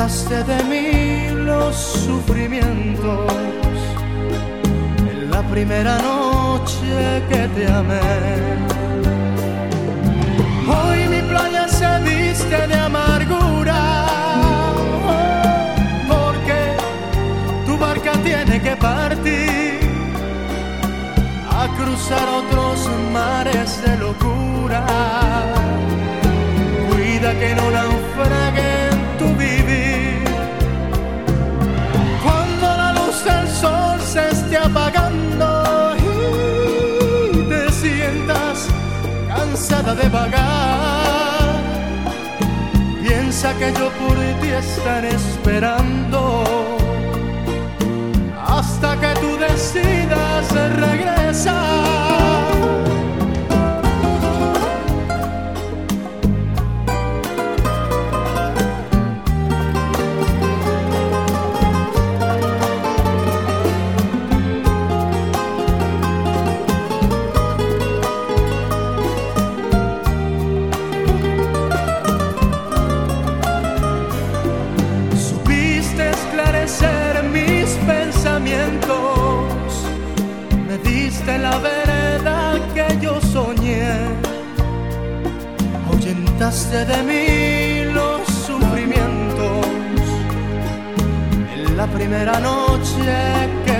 ahuyentaste de mí los sufrimientos en la primera noche que te amé. Hoy mi playa se viste de amargura, porque tu barca tiene que partir a cruzar otros mares de locura. Cuida que no naufrague y te sientas cansada de vagar, piensa que yo por ti estaré esperando hasta que tú decidas regresar. Me diste la verdad que yo soñé, ahuyentaste de mí los sufrimientos. En la primera noche que